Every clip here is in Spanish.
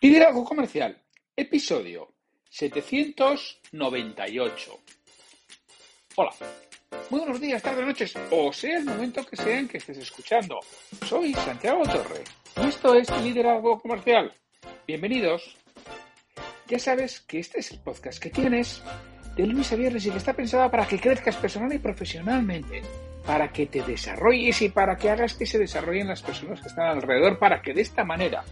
Liderazgo Comercial, episodio 798. Hola, muy buenos días, tardes, noches, o sea el momento que sea en que estés escuchando. Soy Santiago Torre y esto es Liderazgo Comercial. Bienvenidos. Ya sabes que este es el podcast que tienes de lunes a viernes y que está pensado para que crezcas personal y profesionalmente, para que te desarrolles y para que hagas que se desarrollen las personas que están alrededor, para que de esta manera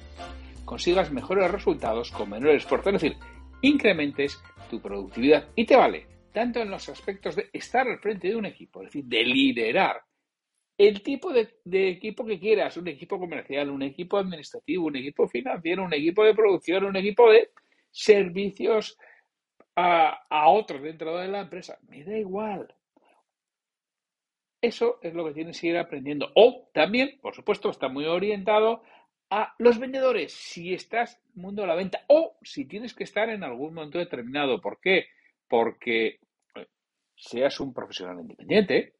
consigas mejores resultados con menor esfuerzo. Es decir, incrementes tu productividad y te vale tanto en los aspectos de estar al frente de un equipo, es decir, de liderar el tipo de, equipo que quieras, un equipo comercial, un equipo administrativo, un equipo financiero, un equipo de producción, un equipo de servicios a, a otros dentro de la empresa. Me da igual. Eso es lo que tienes que ir aprendiendo. O también, por supuesto, está muy orientado a los vendedores si estás en el mundo de la venta o si tienes que estar en algún momento determinado. ¿Por qué? Porque eh, seas un profesional independiente,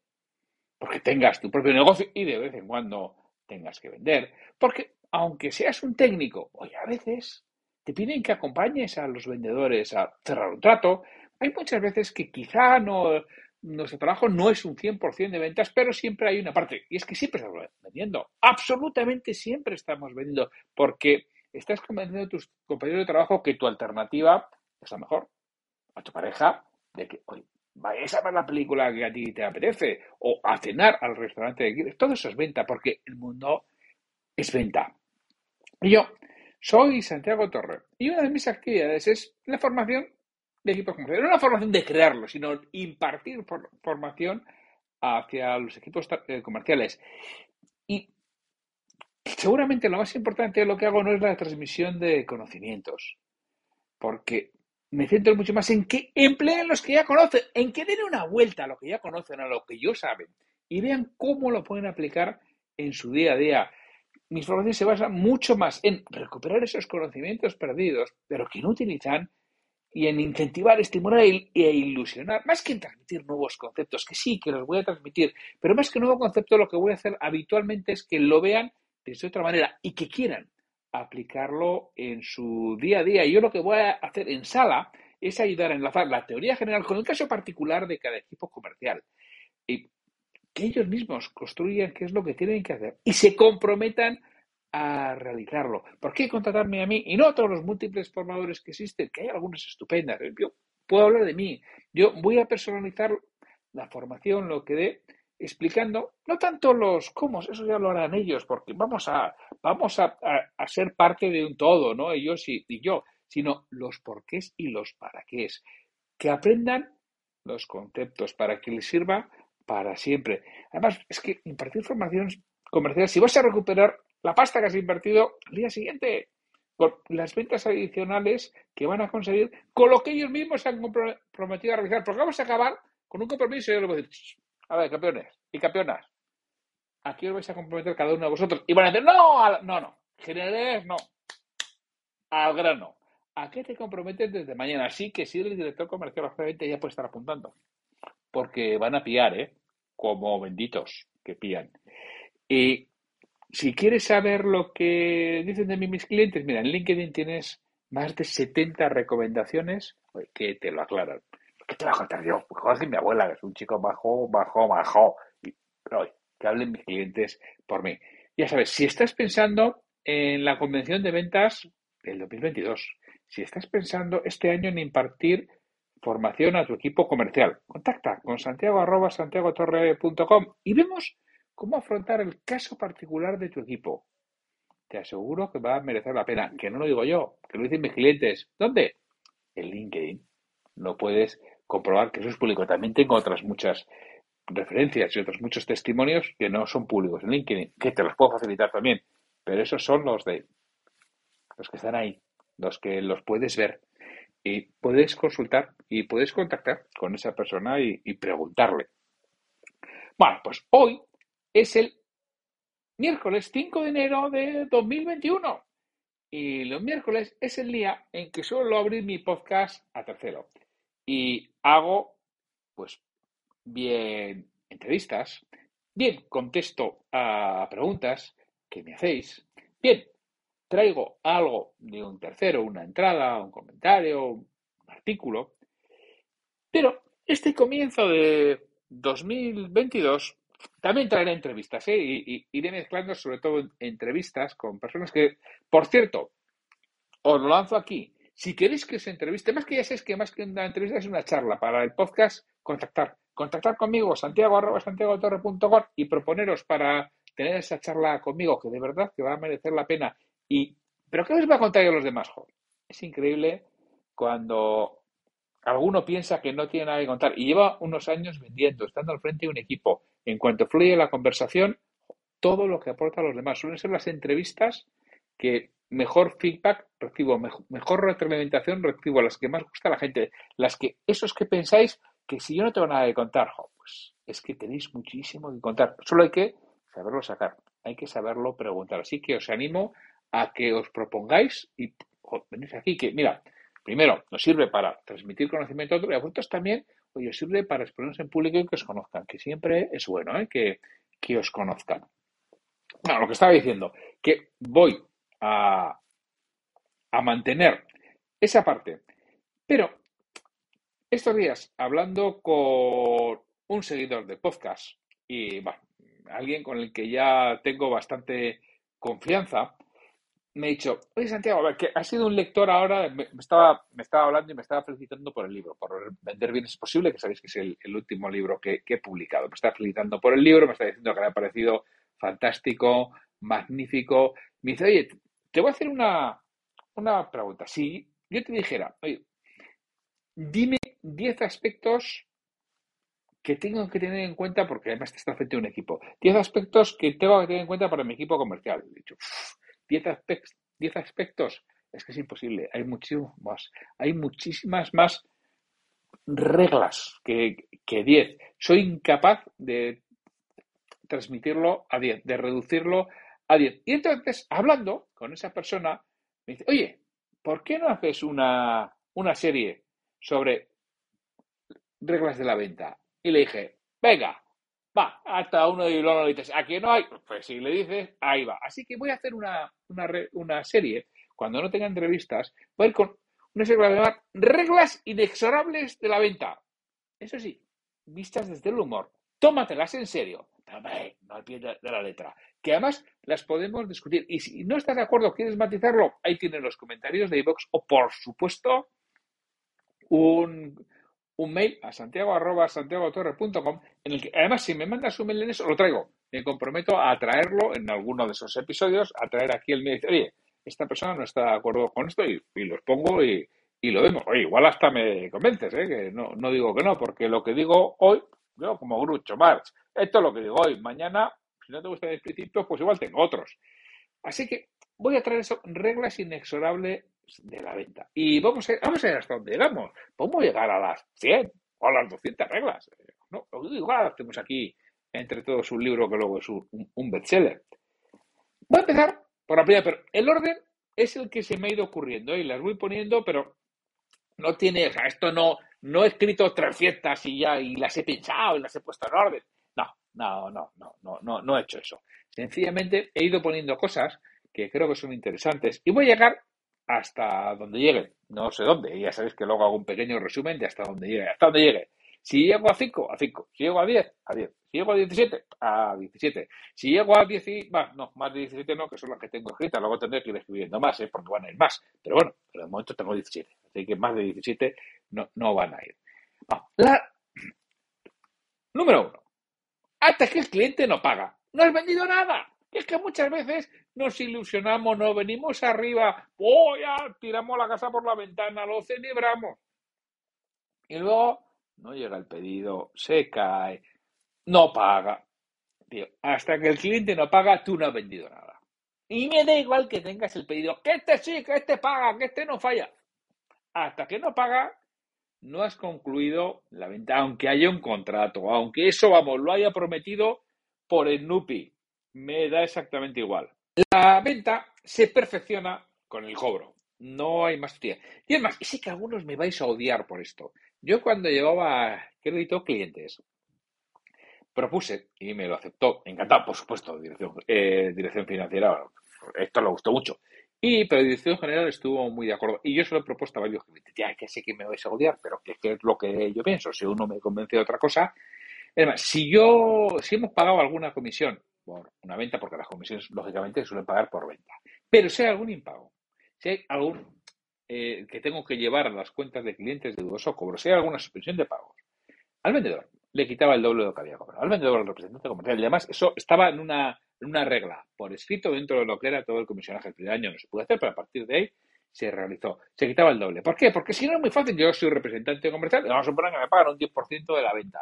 porque tengas tu propio negocio y de vez en cuando tengas que vender, porque aunque seas un técnico, oye, a veces te piden que acompañes a los vendedores a cerrar un trato. Hay muchas veces que quizá no, nuestro trabajo no es un 100% de ventas, pero siempre hay una parte. Y es que siempre estamos vendiendo. Absolutamente siempre estamos vendiendo. Porque estás convenciendo a tus compañeros de trabajo que tu alternativa es la mejor. A tu pareja, de que, oye, vayas a ver la película que a ti te apetece. O a cenar al restaurante que quieres. Todo eso es venta, porque el mundo es venta. Y yo soy Santiago Torre. Y una de mis actividades es la formación de equipos comerciales. No una formación de crearlo, sino impartir formación hacia los equipos eh, comerciales. Y seguramente lo más importante de lo que hago no es la transmisión de conocimientos, porque me centro mucho más en que empleen los que ya conocen, en que den una vuelta a lo que ya conocen, a lo que yo saben, y vean cómo lo pueden aplicar en su día a día. Mis formaciones se basan mucho más en recuperar esos conocimientos perdidos, pero que no utilizan y en incentivar, estimular e, e ilusionar, más que en transmitir nuevos conceptos, que sí, que los voy a transmitir, pero más que nuevo concepto, lo que voy a hacer habitualmente es que lo vean de otra manera y que quieran aplicarlo en su día a día. Yo lo que voy a hacer en sala es ayudar a enlazar la teoría general con el caso particular de cada equipo comercial. Y que ellos mismos construyan qué es lo que tienen que hacer y se comprometan a realizarlo. ¿Por qué contratarme a mí y no a todos los múltiples formadores que existen? Que hay algunos estupendas. Yo puedo hablar de mí. Yo voy a personalizar la formación, lo que dé, explicando no tanto los cómo, eso ya lo harán ellos, porque vamos a, vamos a, ser parte de un todo, ¿no? Ellos y, yo, sino los porqués y los para qué Que aprendan los conceptos para que les sirva para siempre. Además, es que impartir formación comercial, si vas a recuperar la pasta que has invertido al día siguiente con las ventas adicionales que van a conseguir con lo que ellos mismos se han comprometido a realizar. Porque vamos a acabar con un compromiso y yo les voy a decir, a ver, campeones y campeonas, aquí os vais a comprometer cada uno de vosotros. Y van a decir, no, no, no, generales no, al grano. ¿A qué te comprometes desde mañana? Así que si eres director comercial, obviamente ya puedes estar apuntando. Porque van a pillar, ¿eh? Como benditos que pillan. Y si quieres saber lo que dicen de mí mis clientes, mira, en LinkedIn tienes más de 70 recomendaciones que te lo aclaran. ¿Qué te va a contar yo? Pues mi abuela, que es un chico bajo, bajo, bajo. Y, pero, que hablen mis clientes por mí. Ya sabes, si estás pensando en la convención de ventas del 2022, si estás pensando este año en impartir formación a tu equipo comercial, contacta con santiago arroba y vemos cómo afrontar el caso particular de tu equipo. Te aseguro que va a merecer la pena. Que no lo digo yo, que lo dicen mis clientes. ¿Dónde? En LinkedIn. No puedes comprobar que eso es público. También tengo otras muchas referencias y otros muchos testimonios que no son públicos en LinkedIn, que te los puedo facilitar también. Pero esos son los de los que están ahí, los que los puedes ver. Y puedes consultar y puedes contactar con esa persona y, y preguntarle. Bueno, pues hoy es el miércoles 5 de enero de 2021. Y los miércoles es el día en que suelo abrir mi podcast a tercero. Y hago, pues, bien entrevistas, bien contesto a preguntas que me hacéis, bien traigo algo de un tercero, una entrada, un comentario, un artículo, pero este comienzo de 2022 también traeré entrevistas, ¿eh? y, iré mezclando sobre todo entrevistas con personas que, por cierto, os lo lanzo aquí. Si queréis que os entreviste, más que ya sé que más que una entrevista es una charla para el podcast, contactar. Contactar conmigo, santiago arroba y proponeros para tener esa charla conmigo, que de verdad que va a merecer la pena. Y, ¿Pero qué os voy a contar yo a los demás? Es increíble cuando alguno piensa que no tiene nada que contar y lleva unos años vendiendo, estando al frente de un equipo. En cuanto fluye la conversación, todo lo que aporta a los demás. Suelen ser las entrevistas que mejor feedback recibo, mejor, retroalimentación recibo, las que más gusta a la gente, las que, esos que pensáis que si yo no tengo nada que contar, pues es que tenéis muchísimo que contar. Solo hay que saberlo sacar, hay que saberlo preguntar. Así que os animo a que os propongáis y venís aquí, que mira, primero, nos sirve para transmitir conocimiento a otros y a vosotros también, oye, os sirve para exponerse en público y que os conozcan, que siempre es bueno ¿eh? que, que os conozcan. Bueno, lo que estaba diciendo, que voy a, a mantener esa parte. Pero estos días, hablando con un seguidor de podcast y alguien con el que ya tengo bastante confianza, me ha dicho, oye Santiago, que ha sido un lector ahora, me, estaba, me estaba hablando y me estaba felicitando por el libro, por Vender Bienes Posible, que sabéis que es el, último libro que, he publicado. Me está felicitando por el libro, me está diciendo que le ha parecido fantástico, magnífico. Me dice, oye, te voy a hacer una, una pregunta. Si yo te dijera, oye, dime 10 aspectos que tengo que tener en cuenta, porque además te está frente a un equipo, 10 aspectos que tengo que tener en cuenta para mi equipo comercial. He dicho, 10 aspectos, 10 aspectos, es que es imposible, hay muchísimos más, hay muchísimas más reglas que, que 10. Soy incapaz de transmitirlo a 10, de reducirlo a 10. Y entonces, hablando con esa persona, me dice, oye, ¿por qué no haces una, una serie sobre reglas de la venta? Y le dije, venga, va, hasta uno de los le dices, aquí no hay, pues si le dices, ahí va. Así que voy a hacer una, una, serie, cuando no tenga entrevistas, voy a ir con una serie que llamar Reglas Inexorables de la Venta. Eso sí, vistas desde el humor. Tómatelas en serio no al pie de la letra. Que además las podemos discutir. Y si no estás de acuerdo, quieres matizarlo, ahí tienen los comentarios de iVox o, por supuesto, un, un mail a santiago arroba santiagotorre.com en el que, además, si me mandas un mail en eso, lo traigo. Me comprometo a traerlo en alguno de esos episodios, a traer aquí el mail oye, esta persona no está de acuerdo con esto y, los pongo y, y, lo vemos. Oye, igual hasta me convences, ¿eh? que no, no digo que no, porque lo que digo hoy, yo como Grucho Marx, esto es lo que digo hoy. Mañana, si no te gustan mis principios, pues igual tengo otros. Así que voy a traer eso, reglas inexorables de la venta. Y vamos a, vamos a ver hasta dónde llegamos. Podemos llegar a las 100 o a las 200 reglas. No, igual hacemos aquí entre todos un libro que luego es un, un bestseller. Voy a empezar por la primera, pero el orden es el que se me ha ido ocurriendo y las voy poniendo, pero no tiene, o sea, esto no, no he escrito 300 y ya y las he pensado y las he puesto en orden. No, no, no, no, no, no he hecho eso. Sencillamente he ido poniendo cosas que creo que son interesantes y voy a llegar hasta donde llegue. No sé dónde. Ya sabéis que luego hago un pequeño resumen de hasta donde llegue. Hasta donde llegue. Si llego a 5, a 5. Si llego a 10, a 10. Si llego a 17, a 17. Si llego a 10, no, más de 17 no, que son las que tengo escritas. Luego tendré que ir escribiendo más, ¿eh? porque van a ir más. Pero bueno, por el momento tengo 17. Así que más de 17 no, no van a ir. La... Número 1 hasta que el cliente no paga. No has vendido nada. Es que muchas veces nos ilusionamos, nos venimos arriba, oh, ya tiramos la casa por la ventana, lo celebramos. Y luego no llega el pedido, se cae, no paga. hasta que el cliente no paga, tú no has vendido nada. Y me da igual que tengas el pedido, que este sí, que este paga, que este no falla. Hasta que no paga, no has concluido la venta, aunque haya un contrato, aunque eso, vamos, lo haya prometido por el NUPI. Me da exactamente igual. La venta se perfecciona con el cobro. No hay más tía. Y es más, y sé que algunos me vais a odiar por esto. Yo cuando llevaba crédito clientes, propuse y me lo aceptó, encantado, por supuesto, dirección, eh, dirección financiera, esto le gustó mucho. Y, pero dirección general estuvo muy de acuerdo. Y yo se lo he propuesto a varios clientes. Ya, que sé que me vais a odiar, pero que, es lo que yo pienso. Si uno me convence de otra cosa. Además, si yo, si hemos pagado alguna comisión por una venta, porque las comisiones, lógicamente, suelen pagar por venta. Pero si hay algún impago, si hay algún eh, que tengo que llevar a las cuentas de clientes de dudoso cobro, si hay alguna suspensión de pagos, al vendedor le quitaba el doble de lo que había cobrado. Al vendedor, al representante comercial. Y además, eso estaba en una, en una regla por escrito dentro de lo que era todo el comisionaje. El primer año no se pudo hacer, pero a partir de ahí se realizó. Se quitaba el doble. ¿Por qué? Porque si no es muy fácil. Yo soy representante comercial vamos a suponer que me pagan un 10% de la venta.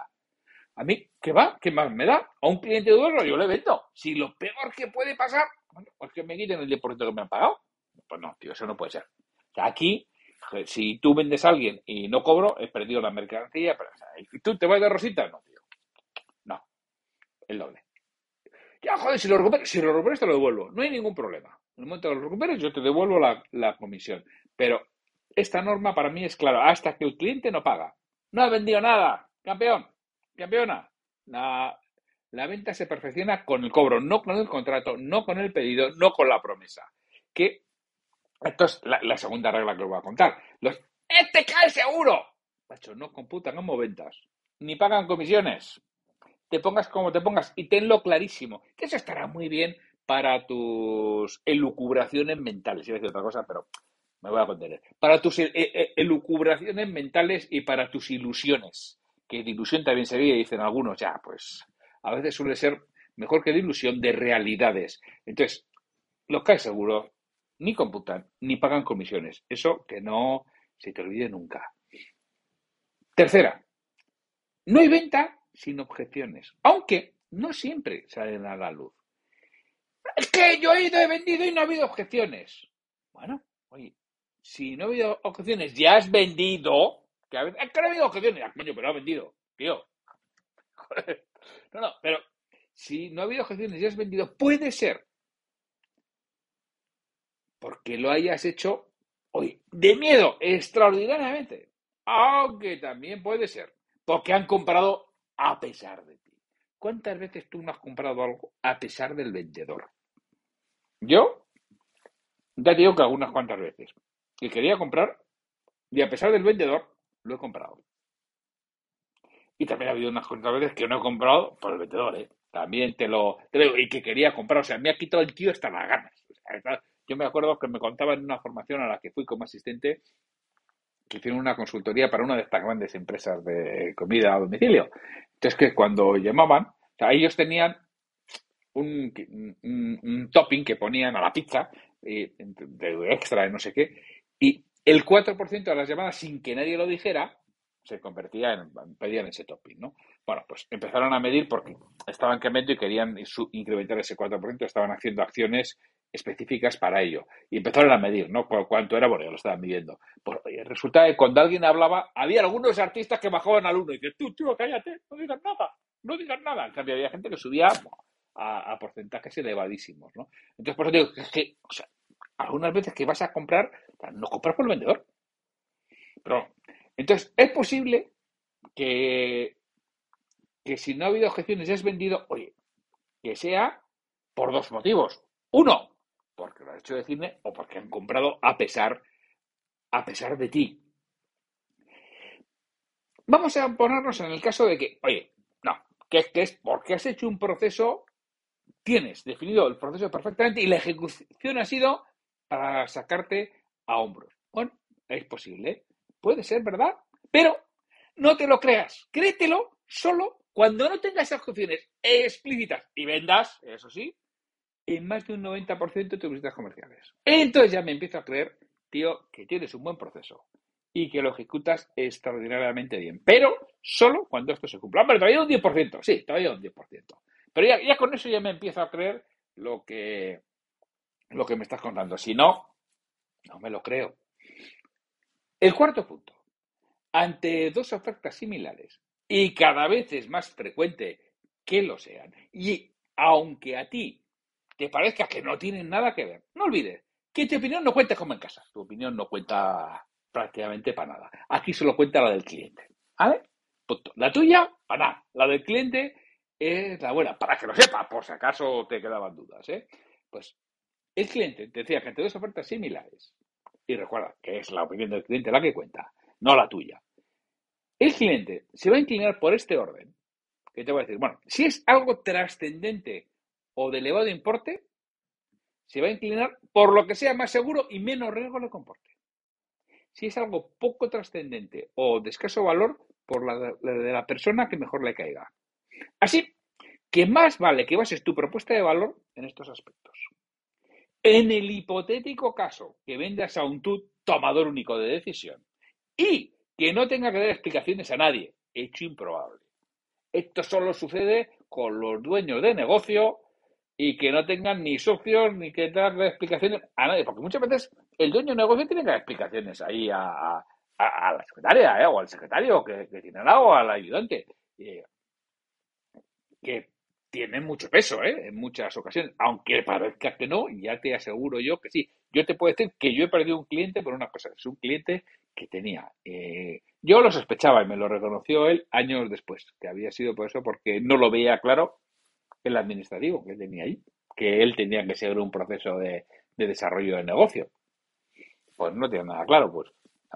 A mí, ¿qué va? ¿Qué más me da? A un cliente dudoso yo le vendo. Si lo peor que puede pasar, bueno, pues que me quiten el 10% que me han pagado. Pues no, tío, eso no puede ser. Aquí si tú vendes a alguien y no cobro, he perdido la mercancía. Pero, ¿Y tú te vas de rosita? No, tío. No. El doble. Ya, joder, si lo recuperas, si lo recuperas te lo devuelvo. No hay ningún problema. En el momento que lo recuperes, yo te devuelvo la, comisión. Pero esta norma para mí es clara. Hasta que el cliente no paga. No ha vendido nada. Campeón. Campeona. La, venta se perfecciona con el cobro, no con el contrato, no con el pedido, no con la promesa. Que esto es la, segunda regla que os voy a contar. Los, ¡Este cae seguro! Macho, no computan como ventas, ni pagan comisiones. Te pongas como te pongas y tenlo clarísimo. Que eso estará muy bien para tus elucubraciones mentales. Iba a decir otra cosa, pero me voy a contener. Para tus eh, eh, elucubraciones mentales y para tus ilusiones. Que ilusión también sería, dicen algunos, ya, pues a veces suele ser mejor que de ilusión, de realidades. Entonces, lo cae seguro, ni computan, ni pagan comisiones. Eso que no se te olvide nunca. Tercera, no hay venta sin objeciones, aunque no siempre salen a la luz. Es que yo he ido, he vendido y no ha habido objeciones. Bueno, oye, si no ha habido objeciones, ya has vendido. Que es que no coño, pero ha vendido, tío. No, no, pero si no ha habido objeciones, ya has vendido, puede ser porque lo hayas hecho hoy de miedo, extraordinariamente. Aunque también puede ser porque han comprado a pesar de ti. ¿Cuántas veces tú no has comprado algo a pesar del vendedor? Yo ya digo que algunas cuantas veces. Y quería comprar y a pesar del vendedor lo he comprado. Y también ha habido unas cuantas veces que no he comprado por el vendedor, ¿eh? También te lo, te digo, y que quería comprar. O sea, me ha quitado el tío hasta las ganas. Yo me acuerdo que me contaban en una formación a la que fui como asistente que hicieron una consultoría para una de estas grandes empresas de comida a domicilio. Entonces, que cuando llamaban, o sea, ellos tenían un, un, topping que ponían a la pizza, eh, de extra, de no sé qué, y el 4% de las llamadas, sin que nadie lo dijera, se convertía en, pedían ese topping, ¿no? Bueno, pues empezaron a medir porque estaban cambiando y querían incrementar ese 4%, estaban haciendo acciones específicas para ello. Y empezaron a medir, ¿no? cuánto era, bueno, ya lo estaban midiendo. Pues, resulta que cuando alguien hablaba, había algunos artistas que bajaban al uno y dices, tú, tío, cállate, no digas nada, no digas nada. En cambio, había gente que subía a, porcentajes elevadísimos, ¿no? Entonces, por eso digo que, o sea, algunas veces que vas a comprar, no compras por el vendedor. Pero, entonces, es posible que, que si no ha habido objeciones y has vendido, oye, que sea por dos motivos. Uno, porque lo has hecho de cine o porque han comprado a pesar, a pesar de ti. Vamos a ponernos en el caso de que, oye, no, que, que es porque has hecho un proceso, tienes definido el proceso perfectamente y la ejecución ha sido para sacarte a hombros. Bueno, es posible, puede ser, ¿verdad? Pero no te lo creas, créetelo solo cuando no tengas ejecuciones explícitas y vendas, eso sí, en más de un 90% de tus visitas comerciales. Entonces ya me empiezo a creer, tío, que tienes un buen proceso y que lo ejecutas extraordinariamente bien. Pero solo cuando esto se cumpla. Hombre, todavía un 10%, sí, todavía un 10%. Pero ya, ya con eso ya me empiezo a creer lo que, lo que me estás contando. Si no, no me lo creo. El cuarto punto. Ante dos ofertas similares, y cada vez es más frecuente que lo sean, y aunque a ti te parezca que no tienen nada que ver. No olvides que tu opinión no cuenta como en casa. Tu opinión no cuenta prácticamente para nada. Aquí solo cuenta la del cliente. ¿Vale? La tuya, para nada. La del cliente es la buena, para que lo sepa, por si acaso te quedaban dudas. ¿eh? Pues El cliente te decía que ante dos ofertas similares, y recuerda que es la opinión del cliente la que cuenta, no la tuya. El cliente se va a inclinar por este orden, que te voy a decir, bueno, si es algo trascendente o de elevado importe, se va a inclinar por lo que sea más seguro y menos riesgo le comporte. Si es algo poco trascendente o de escaso valor, por la de la persona que mejor le caiga. Así que más vale que bases tu propuesta de valor en estos aspectos. En el hipotético caso que vendas a un tú tomador único de decisión y que no tenga que dar explicaciones a nadie, hecho improbable. Esto solo sucede con los dueños de negocio y que no tengan ni socios ni que darle explicaciones a nadie, porque muchas veces el dueño de negocio tiene que dar explicaciones ahí a, la secretaria ¿eh? o al secretario que, tiene al lado o al ayudante, eh, que tienen mucho peso ¿eh? en muchas ocasiones, aunque parezca que no, ya te aseguro yo que sí. Yo te puedo decir que yo he perdido un cliente por una cosa, es un cliente que tenía. Eh, yo lo sospechaba y me lo reconoció él años después, que había sido por eso, porque no lo veía claro el administrativo que tenía ahí, que él tenía que seguir un proceso de, desarrollo de negocio. Pues no tiene nada claro, pues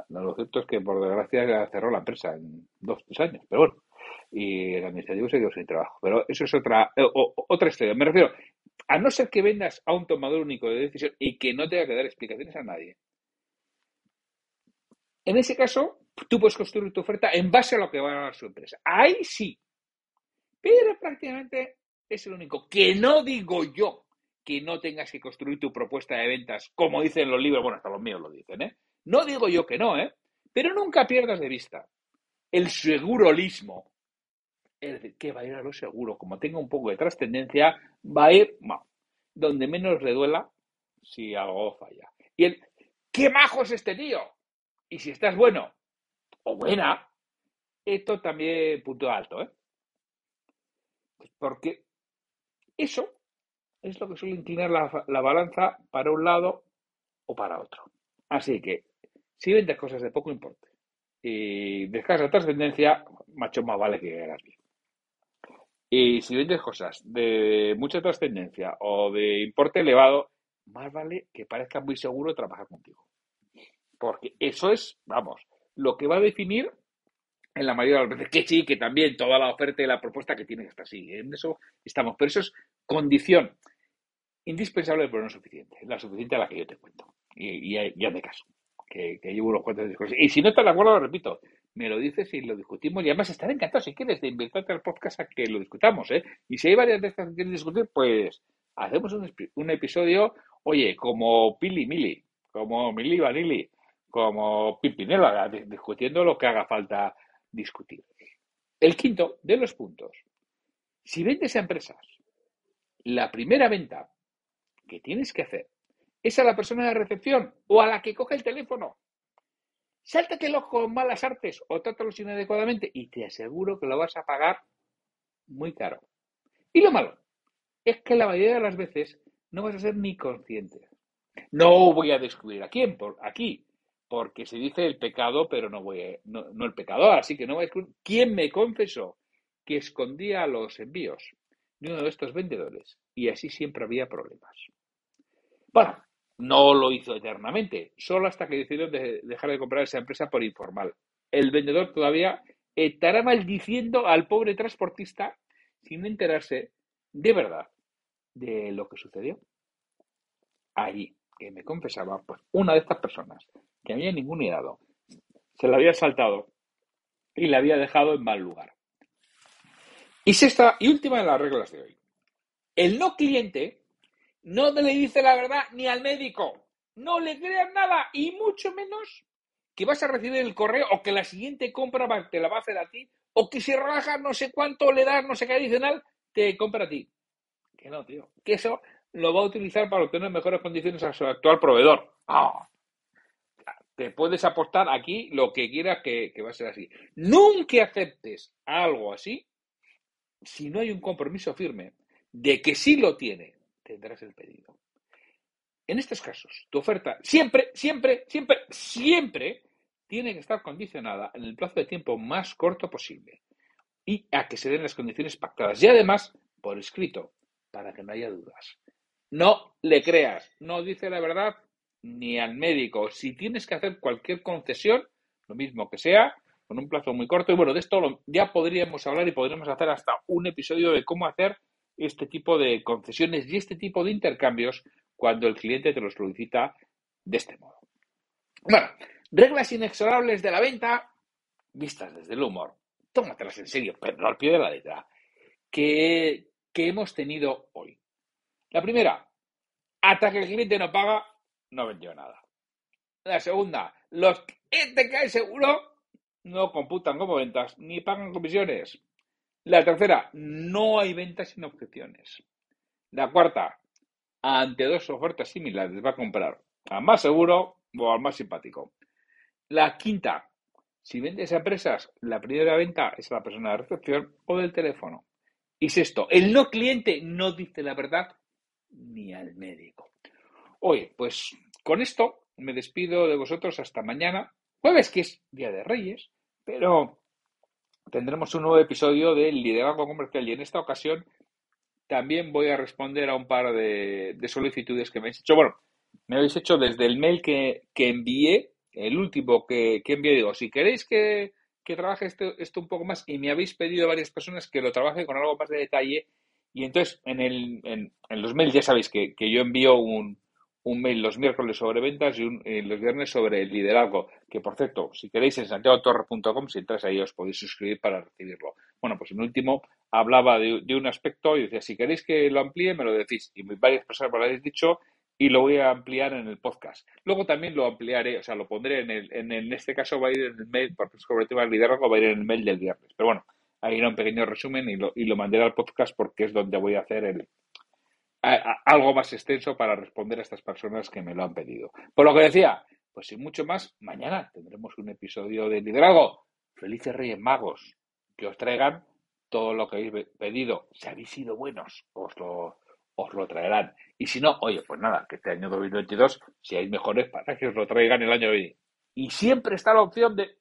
lo cierto es que por desgracia cerró la empresa en dos, tres años, pero bueno, y el administrativo se quedó sin trabajo. Pero eso es otra, eh, otra historia. Me refiero, a no ser que vendas a un tomador único de decisión y que no tenga que dar explicaciones a nadie, en ese caso, tú puedes construir tu oferta en base a lo que va a dar su empresa. Ahí sí. Pero prácticamente es el único. Que no digo yo que no tengas que construir tu propuesta de ventas, como dicen los libros, bueno, hasta los míos lo dicen, ¿eh? No digo yo que no, ¿eh? Pero nunca pierdas de vista el segurolismo. Es decir, que va a ir a lo seguro. Como tenga un poco de trascendencia, va a ir donde menos le duela si algo falla. Y el, ¡qué majo es este tío! Y si estás bueno o buena, esto también punto alto, ¿eh? Porque eso es lo que suele inclinar la, balanza para un lado o para otro. Así que, si vendes cosas de poco importe y de escasa trascendencia, macho más vale que hagas bien. Y si vendes cosas de mucha trascendencia o de importe elevado, más vale que parezca muy seguro trabajar contigo. Porque eso es, vamos, lo que va a definir en la mayoría de las veces que sí, que también toda la oferta y la propuesta que tiene que estar así. En eso estamos. Pero eso es condición indispensable, pero no suficiente. La suficiente a la que yo te cuento. Y, ya de caso, que, llevo unos cuantos discursos. Y si no estás de acuerdo, lo repito, me lo dices y lo discutimos. Y además estaré encantado, si quieres, de invitarte al podcast a que lo discutamos. ¿eh? Y si hay varias estas que quieres discutir, pues hacemos un, episodio, oye, como Pili Mili, como Mili Vanili como Pimpinela, discutiendo lo que haga falta discutir. El quinto de los puntos. Si vendes a empresas, la primera venta que tienes que hacer es a la persona de recepción o a la que coge el teléfono. Sáltatelo con malas artes o trátalo inadecuadamente y te aseguro que lo vas a pagar muy caro. Y lo malo es que la mayoría de las veces no vas a ser ni consciente. No voy a descubrir a quién, por aquí, porque se dice el pecado, pero no, voy no, el pecador, así que no voy a quién me confesó que escondía los envíos de uno de estos vendedores y así siempre había problemas. Bueno, no lo hizo eternamente, solo hasta que decidieron dejar de comprar esa empresa por informal. El vendedor todavía estará maldiciendo al pobre transportista sin enterarse de verdad de lo que sucedió allí, que me confesaba, pues una de estas personas que había ningún hidado. Se la había saltado y la había dejado en mal lugar. Y sexta y última de las reglas de hoy. El no cliente no le dice la verdad ni al médico. No le crean nada y mucho menos que vas a recibir el correo o que la siguiente compra te la va a hacer a ti o que si raja no sé cuánto le das, no sé qué adicional, te compra a ti. Que no, tío. Que eso lo va a utilizar para obtener mejores condiciones a su actual proveedor. Ah, te puedes apostar aquí lo que quieras que, va a ser así. Nunca aceptes algo así si no hay un compromiso firme de que si lo tiene, tendrás el pedido. En estos casos, tu oferta siempre, siempre, siempre, siempre tiene que estar condicionada en el plazo de tiempo más corto posible y a que se den las condiciones pactadas y además por escrito para que no haya dudas. no le creas, no dice la verdad ni al médico. Si tienes que hacer cualquier concesión, lo mismo que sea, con un plazo muy corto, y bueno, de esto ya podríamos hablar y podríamos hacer hasta un episodio de cómo hacer este tipo de concesiones y este tipo de intercambios cuando el cliente te lo solicita de este modo. Bueno, reglas inexorables de la venta vistas desde el humor. Tómatelas en serio, pero al pie de la letra. Que, que hemos tenido hoy. La primera, hasta que el cliente no paga, no vendió nada. La segunda, los que te cae seguro no computan como ventas ni pagan comisiones. La tercera, no hay ventas sin objeciones. La cuarta, ante dos ofertas similares va a comprar al más seguro o al más simpático. La quinta, si vendes a empresas, la primera venta es a la persona de recepción o del teléfono. Y sexto, el no cliente no dice la verdad ni al médico. Oye, pues con esto me despido de vosotros hasta mañana, jueves que es Día de Reyes, pero tendremos un nuevo episodio del liderazgo comercial y en esta ocasión también voy a responder a un par de, solicitudes que me habéis hecho. Bueno, me habéis hecho desde el mail que, envié, el último que, que, envié. Digo, si queréis que, trabaje esto, esto, un poco más y me habéis pedido varias personas que lo trabaje con algo más de detalle. Y entonces en, el, en, en los mails ya sabéis que, que yo envío un, un mail los miércoles sobre ventas y un, eh, los viernes sobre el liderazgo, que por cierto, si queréis en santiagotorre.com, si entráis ahí os podéis suscribir para recibirlo. Bueno, pues en último hablaba de, un aspecto y decía, si queréis que lo amplíe, me lo decís. Y varias personas me lo habéis dicho y lo voy a ampliar en el podcast. Luego también lo ampliaré, o sea, lo pondré en el, en, en este caso va a ir en el mail, porque sobre el tema del liderazgo va a ir en el mail del viernes. Pero bueno, ahí era un pequeño resumen y lo, y lo mandaré al podcast porque es donde voy a hacer el, algo más extenso para responder a estas personas que me lo han pedido. Por lo que decía, pues sin mucho más, mañana tendremos un episodio de liderazgo. Felices Reyes Magos, que os traigan todo lo que habéis pedido. Si habéis sido buenos, os lo, os lo traerán. Y si no, oye, pues nada, que este año 2022 si hay mejores para que os lo traigan el año que Y siempre está la opción de,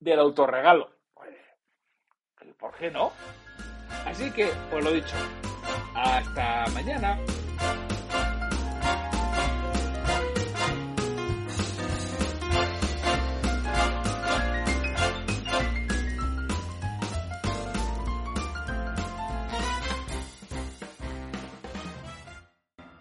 del autorregalo. Pues, ¿Por qué no? Así que, os lo dicho, hasta mañana.